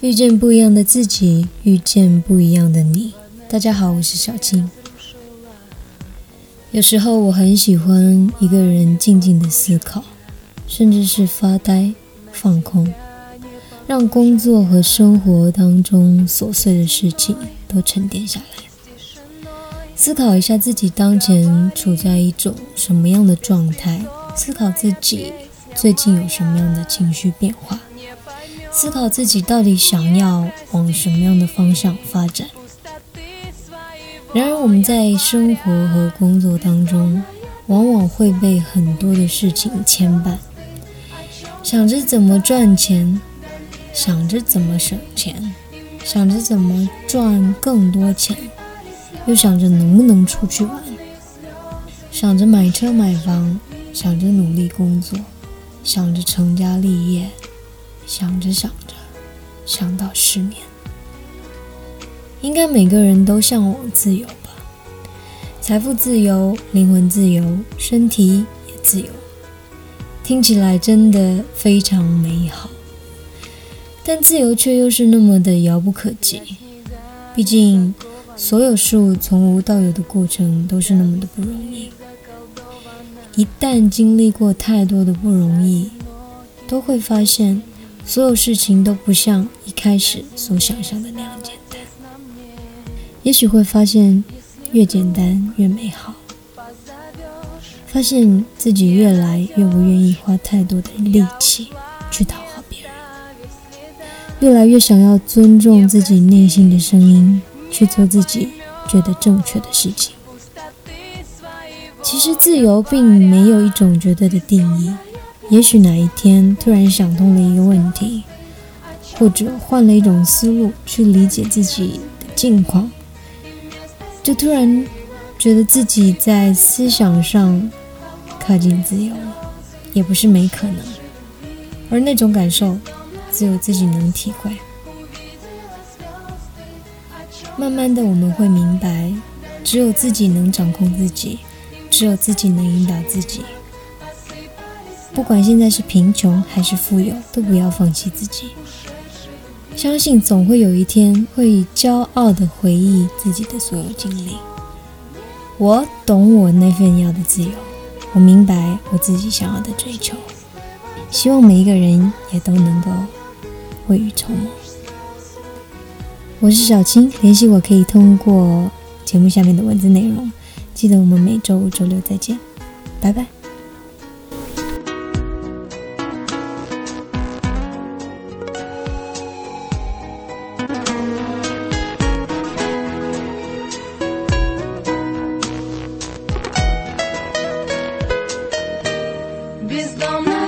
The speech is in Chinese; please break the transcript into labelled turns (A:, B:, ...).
A: 遇见不一样的自己，遇见不一样的你。大家好，我是小青。有时候我很喜欢一个人静静的思考，甚至是发呆、放空，让工作和生活当中琐碎的事情都沉淀下来，思考一下自己当前处在一种什么样的状态，思考自己最近有什么样的情绪变化。思考自己到底想要往什么样的方向发展。然而，我们在生活和工作当中，往往会被很多的事情牵绊，想着怎么赚钱，想着怎么省钱，想着怎么赚更多钱，又想着能不能出去玩，想着买车买房，想着努力工作，想着成家立业。想着想着，想到失眠。应该每个人都向往自由吧？财富自由，灵魂自由，身体也自由。听起来真的非常美好，但自由却又是那么的遥不可及。毕竟，所有事物从无到有的过程都是那么的不容易。一旦经历过太多的不容易，都会发现。所有事情都不像一开始所想象的那样简单，也许会发现越简单越美好，发现自己越来越不愿意花太多的力气去讨好别人，越来越想要尊重自己内心的声音，去做自己觉得正确的事情。其实自由并没有一种绝对的定义。也许哪一天突然想通了一个问题，或者换了一种思路去理解自己的境况，就突然觉得自己在思想上靠近自由了，也不是没可能。而那种感受，只有自己能体会。慢慢的，我们会明白，只有自己能掌控自己，只有自己能引导自己。不管现在是贫穷还是富有，都不要放弃自己。相信总会有一天，会以骄傲的回忆自己的所有经历。我懂我那份要的自由，我明白我自己想要的追求。希望每一个人也都能够未雨绸缪。我是小青，联系我可以通过节目下面的文字内容。记得我们每周五、周六再见，拜拜。
B: wisdom.